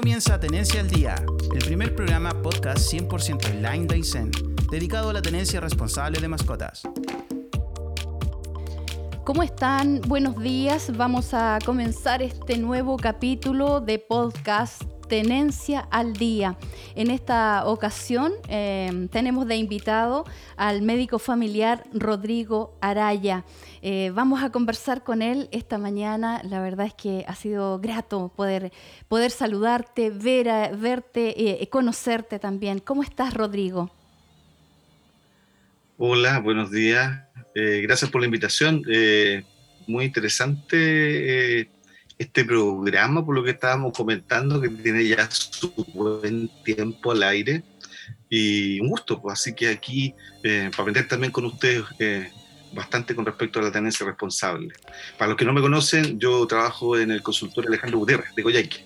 comienza Tenencia al Día, el primer programa podcast 100% online de Aysén, dedicado a la tenencia responsable de mascotas. ¿Cómo están? Buenos días. Vamos a comenzar este nuevo capítulo de podcast Tenencia al Día. En esta ocasión eh, tenemos de invitado al médico familiar Rodrigo Araya. Eh, vamos a conversar con él esta mañana. La verdad es que ha sido grato poder, poder saludarte, ver, verte, eh, conocerte también. ¿Cómo estás, Rodrigo? Hola, buenos días. gracias por la invitación. muy interesante este programa, por lo que estábamos comentando, que tiene ya su buen tiempo al aire. Y un gusto, pues así que aquí, eh, para aprender también con ustedes eh, bastante con respecto a la tenencia responsable. Para los que no me conocen, yo trabajo en el consultorio Alejandro Gutiérrez, de Coyhaique.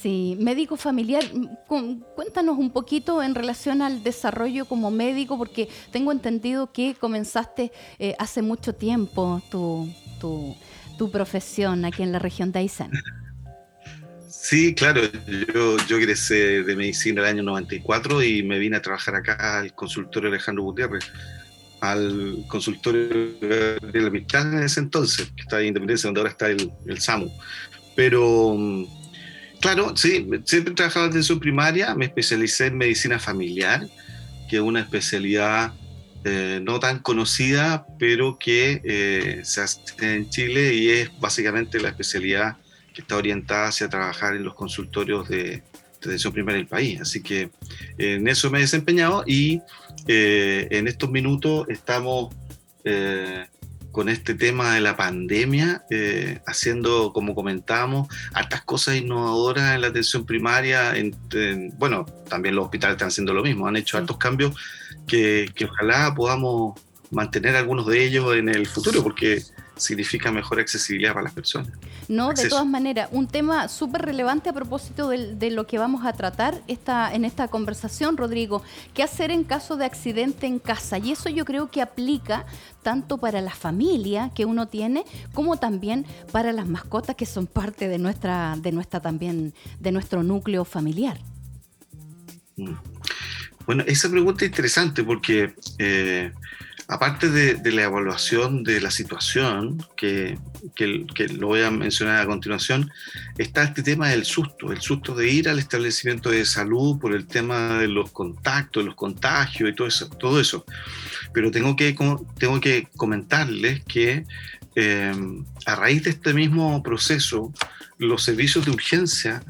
Sí, médico familiar, cuéntanos un poquito en relación al desarrollo como médico, porque tengo entendido que comenzaste eh, hace mucho tiempo tu, tu tu profesión aquí en la región de. Sí, claro, yo, yo egresé de medicina el año 94 y me vine a trabajar acá al consultorio Alejandro Gutiérrez, al consultorio de la Mitad en ese entonces, que está en Independencia, donde ahora está el, el SAMU. Pero, claro, sí, siempre he trabajado en atención primaria, me especialicé en medicina familiar, que es una especialidad eh, no tan conocida, pero que eh, se hace en Chile y es básicamente la especialidad que está orientada hacia trabajar en los consultorios de, atención primaria del país. Así que en eso me he desempeñado y eh, en estos minutos estamos con este tema de la pandemia, haciendo, como comentábamos, hartas cosas innovadoras en la atención primaria. bueno, también los hospitales están haciendo lo mismo, han hecho altos cambios que, ojalá podamos mantener algunos de ellos en el futuro, porque significa mejor accesibilidad para las personas. No, de todas maneras, un tema súper relevante a propósito de, lo que vamos a tratar esta, en esta conversación, Rodrigo, qué hacer en caso de accidente en casa. Y eso yo creo que aplica tanto para la familia que uno tiene, como también para las mascotas que son parte de nuestra, de nuestra también, de nuestro núcleo familiar. Mm. Bueno, esa pregunta es interesante porque eh, aparte de, la evaluación de la situación, que, lo voy a mencionar a continuación, está este tema del susto, el susto de ir al establecimiento de salud por el tema de los contactos, los contagios y todo eso. Todo eso. Pero tengo que, tengo que comentarles que eh, a raíz de este mismo proceso, los servicios de urgencia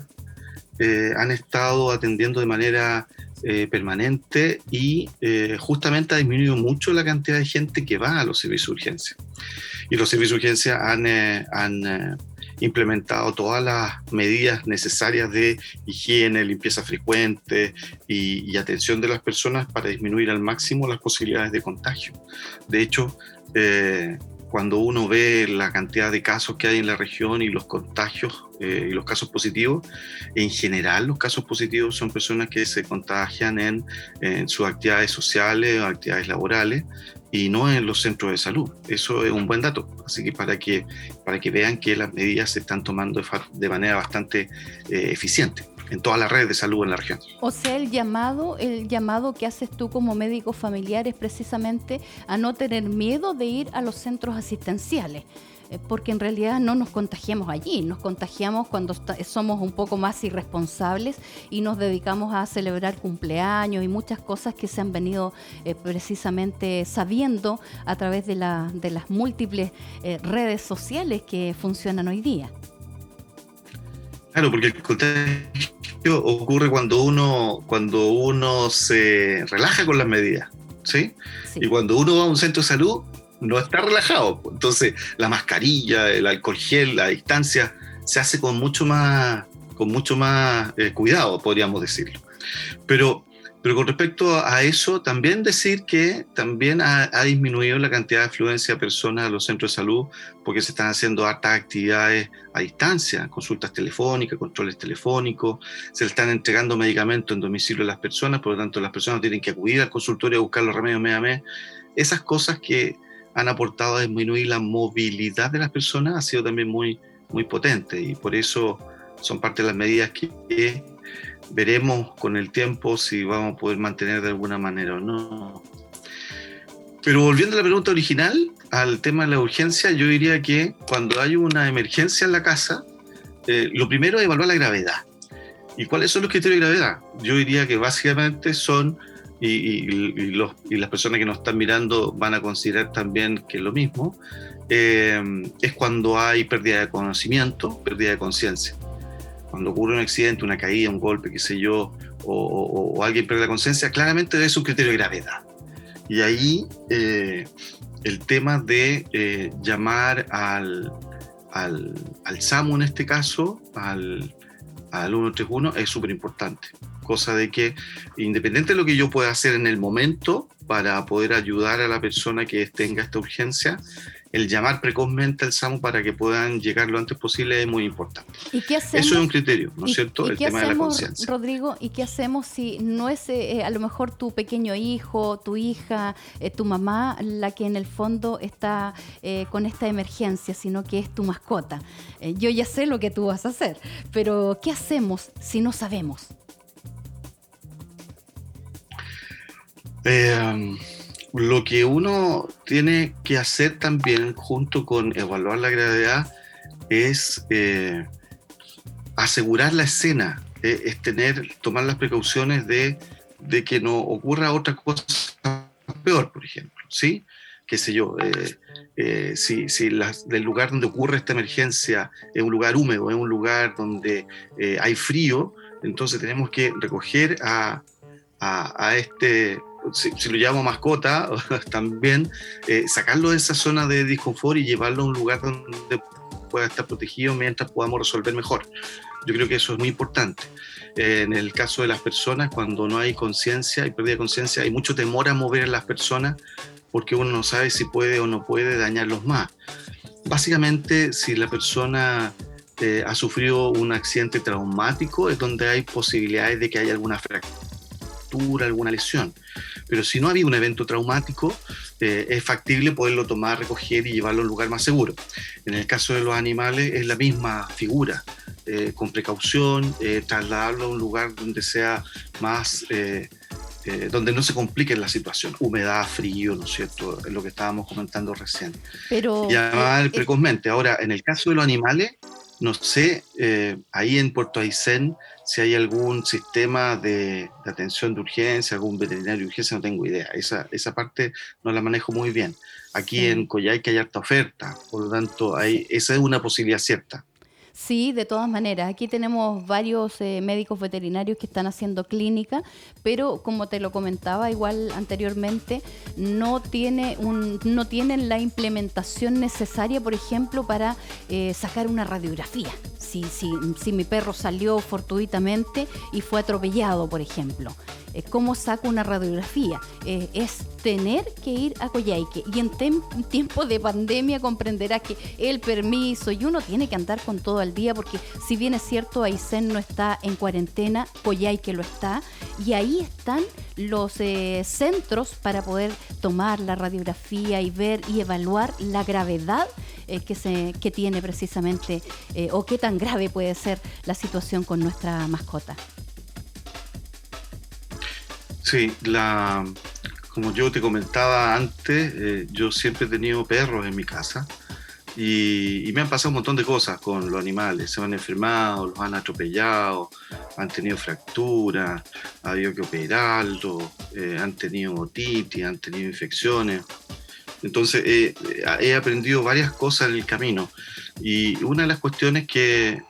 eh, han estado atendiendo de manera eh, permanente y eh, justamente ha disminuido mucho la cantidad de gente que va a los servicios de urgencia. Y los servicios de urgencia han, eh, han implementado todas las medidas necesarias de higiene, limpieza frecuente y, y, atención de las personas para disminuir al máximo las posibilidades de contagio. De hecho, cuando uno ve la cantidad de casos que hay en la región y los contagios eh, y los casos positivos, en general los casos positivos son personas que se contagian en, sus actividades sociales actividades laborales y no en los centros de salud. Eso es un buen dato. Así que para que, para que vean que las medidas se están tomando de, manera bastante eh, eficiente en todas las redes de salud en la región. O sea, el llamado, el llamado que haces tú como médico familiar es precisamente a no tener miedo de ir a los centros asistenciales eh, porque en realidad no nos contagiamos allí, nos contagiamos cuando somos un poco más irresponsables y nos dedicamos a celebrar cumpleaños y muchas cosas que se han venido eh, precisamente sabiendo a través de, la, de las múltiples eh, redes sociales que funcionan hoy día. Claro, porque el contagio ocurre cuando uno, cuando uno se relaja con las medidas, ¿sí? Y cuando uno va a un centro de salud, no está relajado. Entonces, la mascarilla, el alcohol gel, la distancia, se hace con mucho más, con mucho más eh, cuidado, podríamos decirlo. Pero pero con respecto a eso, también decir que también ha, disminuido la cantidad de afluencia de personas a los centros de salud porque se están haciendo hartas actividades a distancia, consultas telefónicas, controles telefónicos, se le están entregando medicamentos en domicilio a las personas, por lo tanto las personas tienen que acudir al consultorio a buscar los remedios mes a mes. Esas cosas que han aportado a disminuir la movilidad de las personas ha sido también muy, muy potente y por eso son parte de las medidas que veremos con el tiempo si vamos a poder mantener de alguna manera o no. Pero volviendo a la pregunta original, al tema de la urgencia, yo diría que cuando hay una emergencia en la casa, eh, lo primero es evaluar la gravedad. ¿Y cuáles son los criterios de gravedad? Yo diría que básicamente son, y, los, y las personas que nos están mirando van a considerar también que es lo mismo, eh, es cuando hay pérdida de conocimiento, pérdida de conciencia. Cuando ocurre un accidente, una caída, un golpe, qué sé yo, o, alguien pierde la conciencia, claramente es un criterio de gravedad. Y ahí eh, el tema de eh, llamar al, al, al, SAMU en este caso, al, al 131, es súper importante. Cosa de que, independiente de lo que yo pueda hacer en el momento para poder ayudar a la persona que tenga esta urgencia, el llamar precozmente al SAMU para que puedan llegar lo antes posible es muy importante. ¿Y qué hacemos? Eso es un criterio, ¿no es cierto? el tema de la conciencia. Rodrigo, ¿y qué hacemos si no es eh, a lo mejor tu pequeño hijo, tu hija, eh, tu mamá la que en el fondo está eh, con esta emergencia, sino que es tu mascota? yo ya sé lo que tú vas a hacer, pero ¿qué hacemos si no sabemos? Eh, lo que uno tiene que hacer también, junto con evaluar la gravedad, es eh, asegurar la escena, eh, es tener, tomar las precauciones de, que no ocurra otra cosa peor, por ejemplo, ¿sí? qué sé yo, eh, si, si el lugar donde ocurre esta emergencia es un lugar húmedo, es un lugar donde hay frío, entonces tenemos que recoger a, a este si, lo llamo mascota, también eh, sacarlo de esa zona de disconfort y llevarlo a un lugar donde pueda estar protegido mientras podamos resolver mejor. Yo creo que eso es muy importante. Eh, en el caso de las personas, cuando no hay conciencia y pérdida de conciencia, hay mucho temor a mover a las personas porque uno no sabe si puede o no puede dañarlos más. Básicamente, si la persona eh, ha sufrido un accidente traumático, es donde hay posibilidades de que haya alguna fractura, alguna lesión. Pero si no ha habido un evento traumático, eh, es factible poderlo tomar, recoger y llevarlo a un lugar más seguro. En el caso de los animales es la misma figura, eh, con precaución, eh, trasladarlo a un lugar donde sea más... donde no se complique la situación, humedad, frío, ¿no es cierto? Es lo que estábamos comentando recién. Pero, Llamar precozmente. Ahora, en el caso de los animales, no sé, ahí en Puerto Aysén si hay algún sistema de, atención de urgencia, algún veterinario de urgencia, no tengo idea. Esa, esa parte no la manejo muy bien. Aquí en Coyhaique hay harta oferta, por lo tanto, hay, esa es una posibilidad cierta. Sí, de todas maneras. Aquí tenemos varios eh, médicos veterinarios que están haciendo clínica, pero como te lo comentaba igual anteriormente, no, tiene un, no tienen la implementación necesaria, por ejemplo, para eh, sacar una radiografía si, si, si mi perro salió fortuitamente y fue atropellado, por ejemplo. Eh, ¿Cómo saco una radiografía? Eh, es tener que ir a Coyhaique. Y en tiempo de pandemia comprenderá que el permiso y uno tiene que andar con todo al día porque si bien es cierto Aysén no está en cuarentena, Coyhaique lo está. Y ahí están los eh, centros para poder tomar la radiografía y ver y evaluar la gravedad que, se, que tiene precisamente o qué tan grave puede ser la situación con nuestra mascota. Sí, la, como yo te comentaba antes, eh, yo siempre he tenido perros en mi casa y, me han pasado un montón de cosas con los animales. Se han enfermado, los han atropellado, han tenido fracturas, ha habido que operarlos, eh, han tenido otitis, han tenido infecciones. Entonces eh, he aprendido varias cosas en el camino y una de las cuestiones que,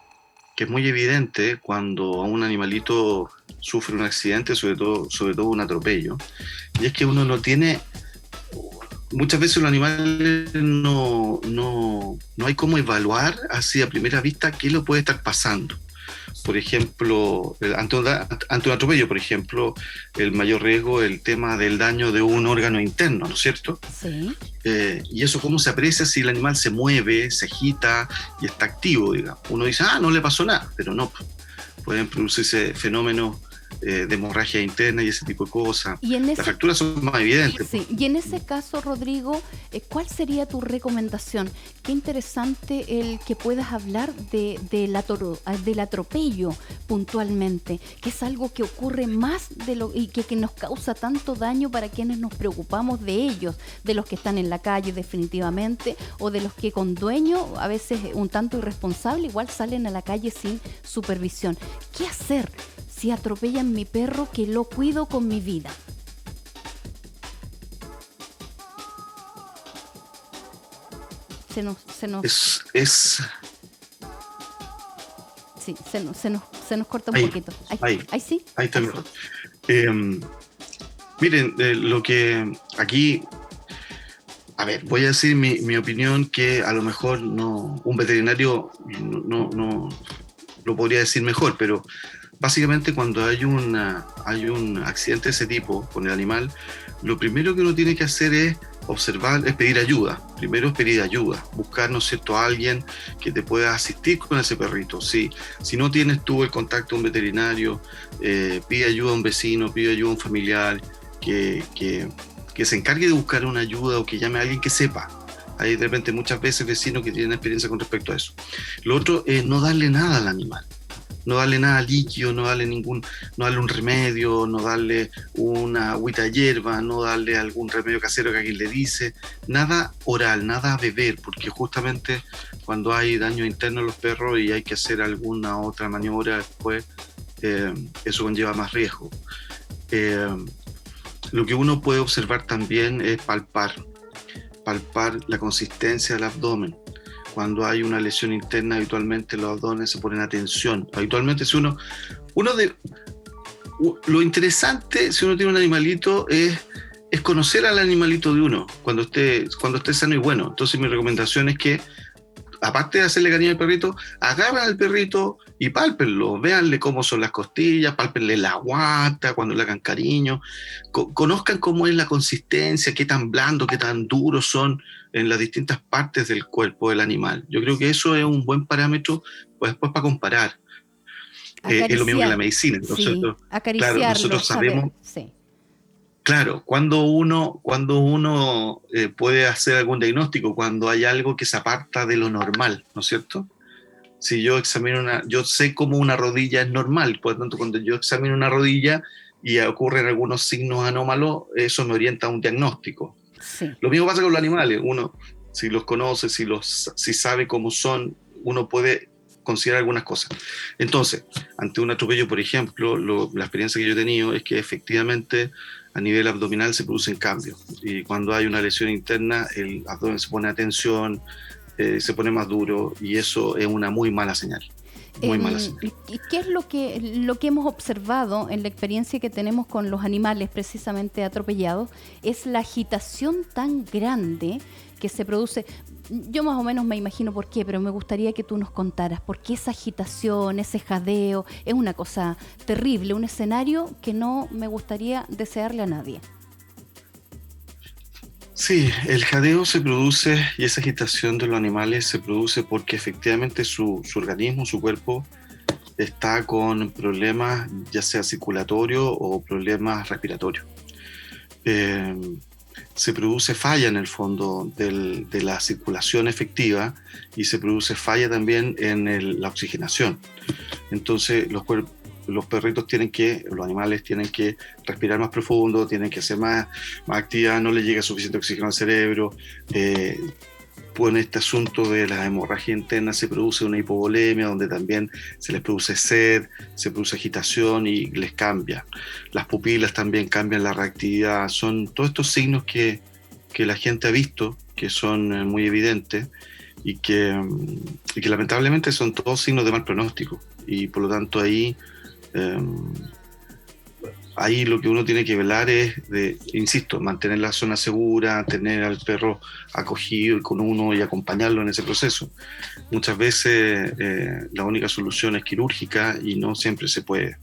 que es muy evidente cuando un animalito sufre un accidente, sobre todo, sobre todo un atropello, y es que uno no tiene, muchas veces los animales no, no, no hay cómo evaluar así a primera vista qué lo puede estar pasando. Por ejemplo, ante un, ante un atropello, por ejemplo, el mayor riesgo es el tema del daño de un órgano interno, ¿no es cierto? Sí. Eh, y eso cómo se aprecia si el animal se mueve, se agita y está activo, digamos. Uno dice, ah, no le pasó nada, pero no, pueden producirse fenómenos eh, de hemorragia interna y ese tipo de cosas. ¿Y Las fracturas son más evidentes. Sí. Y en ese caso, Rodrigo, eh, ¿cuál sería tu recomendación? Qué interesante el que puedas hablar de, del atropello puntualmente, que es algo que ocurre más de lo y que, que nos causa tanto daño para quienes nos preocupamos de ellos, de los que están en la calle definitivamente, o de los que con dueño, a veces un tanto irresponsable, igual salen a la calle sin supervisión. ¿Qué hacer? Si atropellan mi perro que lo cuido con mi vida. Se nos, se nos... Es, es... Sí, se nos, se nos, se nos corta un poquito. Ahí, ahí, sí. Ahí está mejor. Em, miren, eh, lo que aquí a ver, voy a decir mi, mi, opinión que a lo mejor no, un veterinario no, no, no, lo podría decir mejor, pero básicamente cuando hay, una, hay un accidente de ese tipo con el animal, lo primero que uno tiene que hacer es observar, es pedir ayuda. Primero es pedir ayuda, buscar, ¿no es cierto?, a alguien que te pueda asistir con ese perrito. Si, si no tienes tú el contacto de un veterinario, eh, pide ayuda a un vecino, pide ayuda a un familiar que, que, que se encargue de buscar una ayuda o que llame a alguien que sepa. Hay de repente muchas veces vecinos que tienen experiencia con respecto a eso. Lo otro es no darle nada al animal no darle nada líquido, no darle ningún, no darle un remedio, no darle una agüita de hierba, no darle algún remedio casero que alguien le dice, nada oral, nada a beber, porque justamente cuando hay daño interno en los perros y hay que hacer alguna otra maniobra después, eh, eso conlleva más riesgo. Eh, lo que uno puede observar también es palpar, palpar la consistencia del abdomen cuando hay una lesión interna, habitualmente los abdones se ponen a tensión. Habitualmente, si uno, uno de. Lo interesante, si uno tiene un animalito, es, es conocer al animalito de uno cuando esté, cuando esté sano y bueno. Entonces, mi recomendación es que aparte de hacerle cariño al perrito, agarran al perrito y pálpenlo, véanle cómo son las costillas, pálpenle la guata cuando le hagan cariño, conozcan cómo es la consistencia, qué tan blando, qué tan duro son en las distintas partes del cuerpo del animal. Yo creo que eso es un buen parámetro pues, después para comparar. Eh, es lo mismo que la medicina. Nosotros, claro, nosotros sabemos... Claro, cuando uno, cuando uno eh, puede hacer algún diagnóstico, cuando hay algo que se aparta de lo normal, ¿no es cierto? Si yo examino una, yo sé cómo una rodilla es normal, por lo tanto, cuando yo examino una rodilla y ocurren algunos signos anómalos, eso me orienta a un diagnóstico. Lo mismo pasa con los animales, uno, si los conoce, si, los, si sabe cómo son, uno puede considerar algunas cosas. Entonces, ante un atropello, por ejemplo, la experiencia que yo he tenido es que efectivamente a nivel abdominal se producen cambios. Y cuando hay una lesión interna, el abdomen se pone a tensión, eh, se pone más duro y eso es una muy mala señal. Muy mala señal. ¿Y qué es lo que, lo que hemos observado en la experiencia que tenemos con los animales precisamente atropellados? Es la agitación tan grande que se produce. Yo más o menos me imagino por qué, pero me gustaría que tú nos contaras por qué esa agitación, ese jadeo, es una cosa terrible, un escenario que no me gustaría desearle a nadie. Sí, el jadeo se produce y esa agitación de los animales se produce porque efectivamente su, organismo, su cuerpo, está con problemas ya sea circulatorios o problemas respiratorios. Eh, se produce falla en el fondo de la circulación efectiva y se produce falla también en la oxigenación. Entonces los, los perritos tienen que, los animales tienen que respirar más profundo, tienen que hacer más, más actividad, no les llega suficiente oxígeno al cerebro. Eh, en este asunto de la hemorragia interna se produce una hipovolemia donde también se les produce sed, se produce agitación y les cambia. Las pupilas también cambian la reactividad. Son todos estos signos que, que la gente ha visto, que son eh, muy evidentes y que, mm, y que lamentablemente son todos signos de mal pronóstico. Y por lo tanto ahí em, ahí lo que uno tiene que velar es, insisto, mantener la zona segura, tener al perro acogido con uno y acompañarlo en ese proceso. Muchas veces eh, la única solución es quirúrgica y no siempre se puede.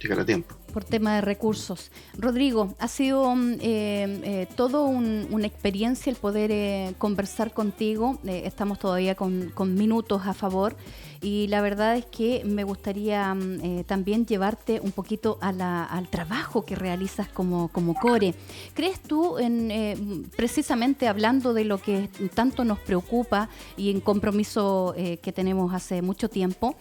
llegar a tiempo. Por tema de recursos. Rodrigo, ha sido mm, eh, eh, todo una experiencia el poder eh, conversar contigo. estamos todavía con, minutos a favor y la verdad es que me gustaría mm, también llevarte un poquito al trabajo que realizas como, como core. ¿Crees tú, en, precisamente hablando de lo que tanto nos preocupa y en compromiso que tenemos hace mucho tiempo,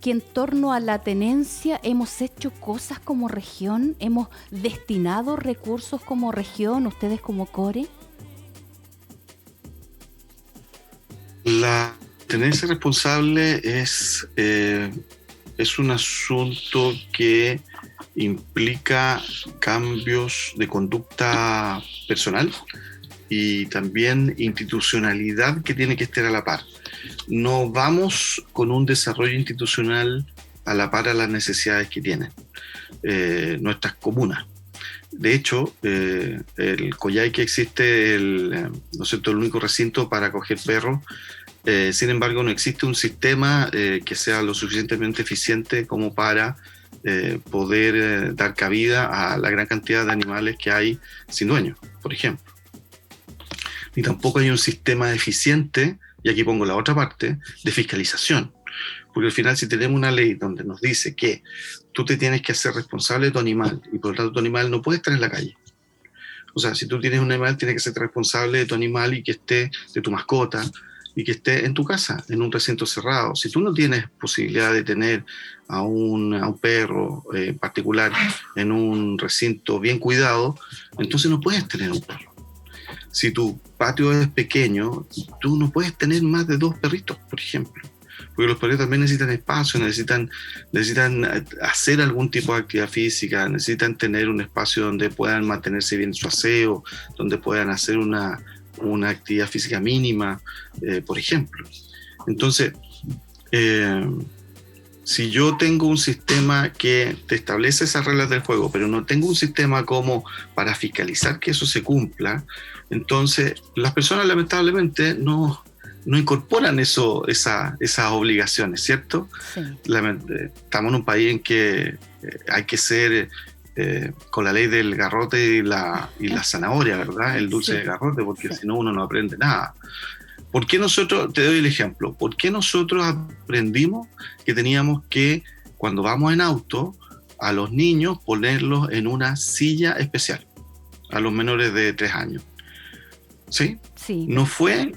que en torno a la tenencia hemos hecho cosas como región, hemos destinado recursos como región, ustedes como CORE? La tenencia responsable es, eh, es un asunto que implica cambios de conducta personal y también institucionalidad que tiene que estar a la par no vamos con un desarrollo institucional a la par a las necesidades que tienen eh, nuestras comunas. De hecho, eh, el Coyay que existe, el, ¿no es el único recinto para acoger perros, sin embargo, no existe un sistema que sea lo suficientemente eficiente como para poder dar cabida a la gran cantidad de animales que hay sin dueño, por ejemplo. Ni tampoco hay un sistema eficiente y aquí pongo la otra parte, de fiscalización. Porque al final si tenemos una ley donde nos dice que tú te tienes que hacer responsable de tu animal y por lo tanto tu animal no puede estar en la calle. O sea, si tú tienes un animal, tienes que ser responsable de tu animal y que esté, de tu mascota, y que esté en tu casa, en un recinto cerrado. Si tú no tienes posibilidad de tener a un, a un perro eh, particular en un recinto bien cuidado, entonces no puedes tener un perro si tu patio es pequeño, tú no puedes tener más de dos perritos, por ejemplo. Porque los perritos también necesitan espacio, necesitan, necesitan eh, hacer algún tipo de actividad física, necesitan tener un espacio donde puedan mantenerse bien su aseo, donde puedan hacer una, una actividad física mínima, eh, por ejemplo. Entonces, eh, si yo tengo un sistema que te establece esas reglas del juego, pero no tengo un sistema como para fiscalizar que eso se cumpla, entonces, las personas lamentablemente no, no incorporan eso, esa, esas obligaciones, ¿cierto? Sí. Estamos en un país en que eh, hay que ser eh, con la ley del garrote y la, y la zanahoria, ¿verdad? El dulce de garrote, porque si no uno no aprende nada. ¿Por qué nosotros, te doy el ejemplo, por qué nosotros aprendimos que teníamos que, cuando vamos en auto, a los niños ponerlos en una silla especial, a los menores de tres años? ¿sí? Sí. No fue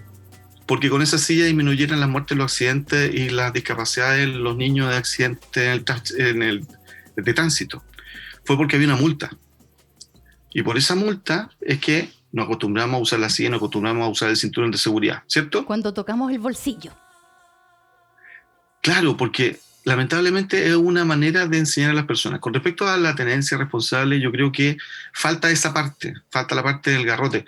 porque con esa silla disminuyeran las muertes, los accidentes y las discapacidades de los niños de accidentes en el, de tránsito. Fue porque había una multa. Y por esa multa es que nos acostumbramos a usar la silla, nos acostumbramos a usar el cinturón de seguridad, ¿cierto? Cuando tocamos el bolsillo. Claro, porque lamentablemente es una manera de enseñar a las personas. Con respecto a la tenencia responsable, yo creo que falta esa parte, falta la parte del garrote.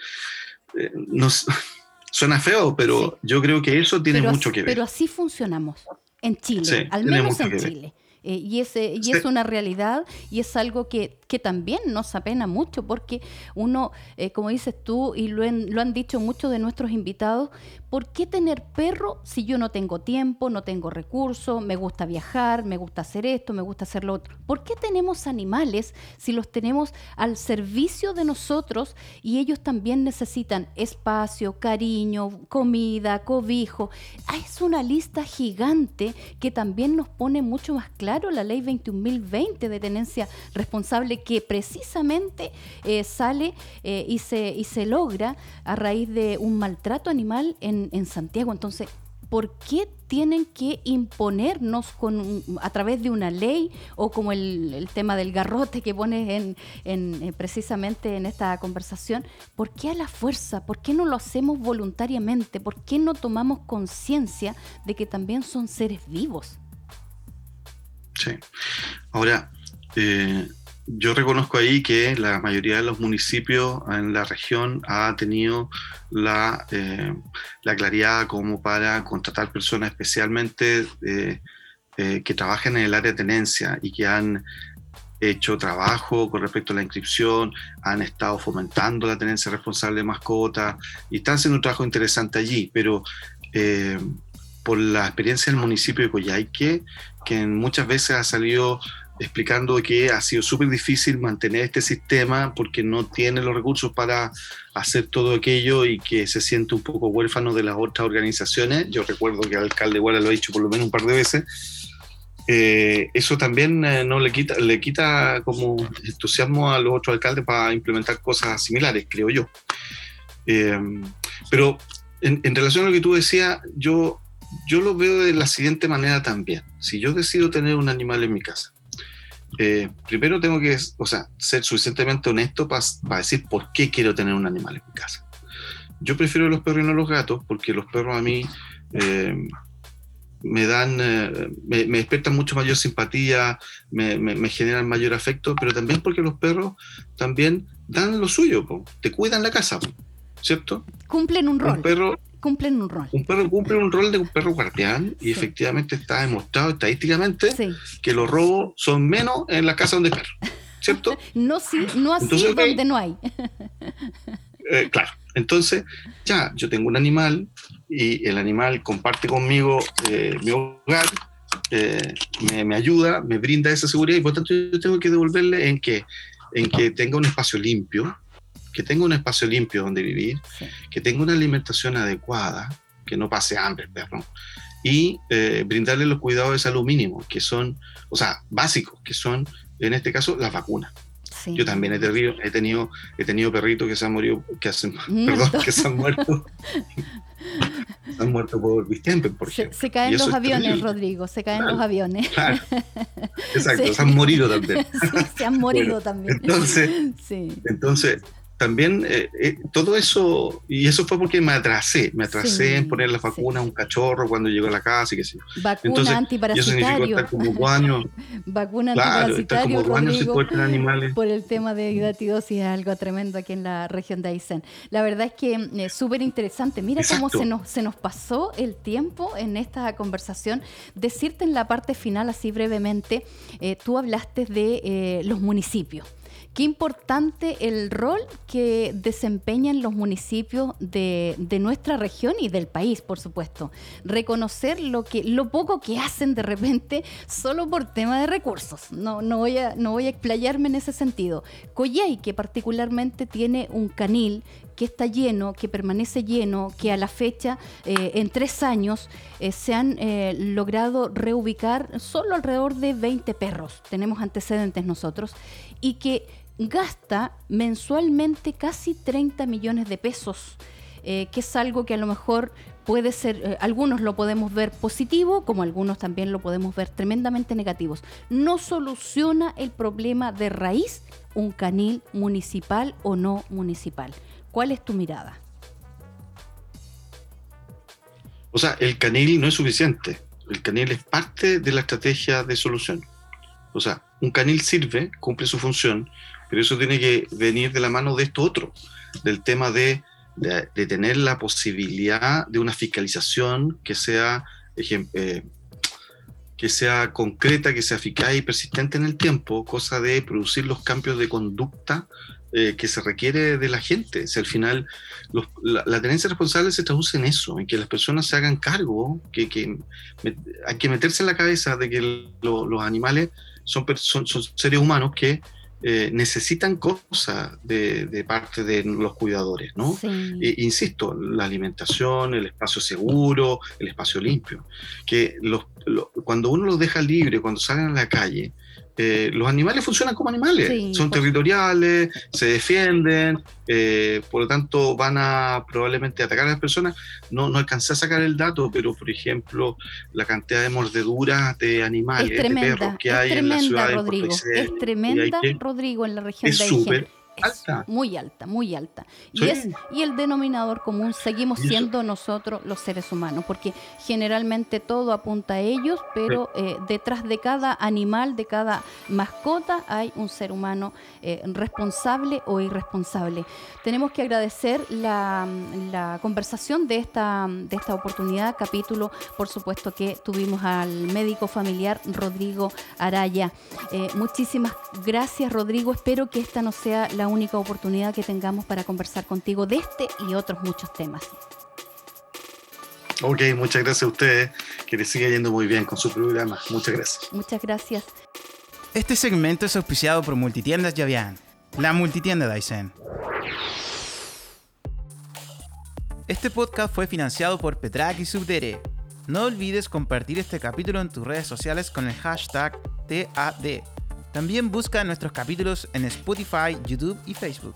Eh, nos, suena feo, pero yo creo que eso tiene mucho que ver. Pero así funcionamos en Chile, al menos en Chile. Eh, y, ese, y es una realidad y es algo que, que, también nos apena mucho porque uno, eh, como dices tú y lo, han dicho muchos de nuestros invitados, ¿por qué tener perro si yo no tengo tiempo, no tengo recursos, me gusta viajar, me gusta hacer esto, me gusta hacer lo otro? ¿Por qué tenemos animales si los tenemos al servicio de nosotros y ellos también necesitan espacio, cariño, comida, cobijo? Ah, es una lista gigante que también nos pone mucho más claro la ley 21.020 de tenencia responsable que precisamente eh, sale eh, y, se, y se logra a raíz de un maltrato animal en en, Santiago. Entonces, ¿por qué tienen que imponernos con, a través de una ley o como el, tema del garrote que pones en, eh, precisamente en esta conversación? ¿Por qué a la fuerza? ¿Por qué no lo hacemos voluntariamente? ¿Por qué no tomamos conciencia de que también son seres vivos? Sí. Ahora, yo reconozco ahí que la mayoría de los municipios en la región ha tenido la, eh, la claridad como para contratar personas especialmente eh, eh, que trabajen en el área de tenencia y que han hecho trabajo con respecto a la inscripción, han estado fomentando la tenencia responsable de mascotas y están haciendo un trabajo interesante allí, pero por la experiencia del municipio de Coyhaique, que muchas veces ha salido explicando que ha sido súper difícil mantener este sistema porque no tiene los recursos para hacer todo aquello y que se siente un poco huérfano de las otras organizaciones. Yo recuerdo que el alcalde igual lo ha dicho por lo menos un par de veces. Eh, eso también eh, no le quita, le quita como entusiasmo a los otros alcaldes para implementar cosas similares, creo yo. Eh, pero en, en, relación a lo que tú decías, yo, yo lo veo de la siguiente manera también. Si yo decido tener un animal en mi casa, eh, primero tengo que o sea, ser suficientemente honesto para decir por qué quiero tener un animal en mi casa. Yo prefiero los perros y no los gatos porque los perros a mí eh, me dan, eh, me, despiertan mucho mayor simpatía, me, me, generan mayor afecto, pero también porque los perros también dan lo suyo, te cuidan la casa, ¿cierto? Cumplen un rol. Un perro, cumplen un rol. Un perro cumple un rol de un perro guardián y efectivamente está demostrado estadísticamente que los robos son menos en la casa donde hay perro, ¿cierto? no, sí, no así donde no hay. Eh, claro, entonces ya yo tengo un animal y el animal comparte conmigo eh, mi hogar, eh, me, me, ayuda, me brinda esa seguridad y por tanto yo tengo que devolverle en que, en que tenga un espacio limpio, que tenga un espacio limpio donde vivir, que tenga una alimentación adecuada, que no pase hambre el perro, y eh, brindarle los cuidados de salud mínimos, que son, o sea, básicos, que son, en este caso, las vacunas. Yo también he tenido, he tenido, he tenido perritos que se han morido, que, perdón, que se han muerto. se han muerto por distemper, por ejemplo. Se, caen los aviones, Rodrigo, se caen los aviones. Claro. Exacto, se, han morido también. se han morido también. Entonces, entonces también eh, eh, todo eso, y eso fue porque me atrasé, me atrasé en poner la vacuna a un cachorro cuando llegó a la casa y que sí. Vacuna Entonces, antiparasitario. estar como dos años. vacuna claro, estar como dos años sin animales. Por el tema de hidatidosis es algo tremendo aquí en la región de Aysén. La verdad es que es eh, súper interesante. Mira cómo se nos, se nos pasó el tiempo en esta conversación. Decirte en la parte final, así brevemente, tú hablaste de los municipios. Qué importante el rol que desempeñan los municipios de, nuestra región y del país, por supuesto. Reconocer lo, que, lo poco que hacen de repente solo por tema de recursos. No, no, voy, a, no voy a explayarme en ese sentido. Coyay, que particularmente tiene un canil que está lleno, que permanece lleno, que a la fecha, eh, en tres años, eh, se han eh, logrado reubicar solo alrededor de 20 perros. Tenemos antecedentes nosotros. Y que gasta mensualmente casi 30 millones de pesos, eh, que es algo que a lo mejor puede ser, eh, algunos lo podemos ver positivo, como algunos también lo podemos ver tremendamente negativos. No soluciona el problema de raíz un canil municipal o no municipal. ¿Cuál es tu mirada? O sea, el canil no es suficiente. El canil es parte de la estrategia de solución. O sea, un canil sirve, cumple su función, pero eso tiene que venir de la mano de esto otro, del tema de, tener la posibilidad de una fiscalización que sea, eh, que sea concreta, que sea eficaz y persistente en el tiempo, cosa de producir los cambios de conducta eh, que se requiere de la gente. Si al final la, tenencia responsable se traduce en eso, en que las personas se hagan cargo, que, que hay que meterse en la cabeza de que los animales son, son, son seres humanos que eh, necesitan cosas de, parte de los cuidadores, ¿no? insisto, la alimentación, el espacio seguro, el espacio limpio. Que los, cuando uno los deja libre, cuando salen a la calle, eh, los animales funcionan como animales, son territoriales, se defienden, eh, por lo tanto van a probablemente atacar a las personas. No, no alcancé a sacar el dato, pero por ejemplo, la cantidad de mordeduras de animales, de perros que hay en la ciudad Rodrigo, de Es tremenda, Rodrigo, en la región es de Aysén alta. Muy alta, muy alta. Y, es, y el denominador común seguimos siendo nosotros los seres humanos, porque generalmente todo apunta a ellos, pero eh, detrás de cada animal, de cada mascota, hay un ser humano eh, responsable o irresponsable. Tenemos que agradecer la, conversación de esta, de esta oportunidad, capítulo, por supuesto, que tuvimos al médico familiar Rodrigo Araya. Eh, muchísimas gracias, Rodrigo. Espero que esta no sea la única oportunidad que tengamos para conversar contigo de este y otros muchos temas. Ok, muchas gracias a ustedes. Que les siga yendo muy bien con su programa. Muchas gracias. Muchas gracias. Este segmento es auspiciado por Multitiendas Yavian, la multitienda Daisen. Este podcast fue financiado por Petrak y Subdere. No olvides compartir este capítulo en tus redes sociales con el hashtag TAD. También busca nuestros capítulos en Spotify, YouTube y Facebook.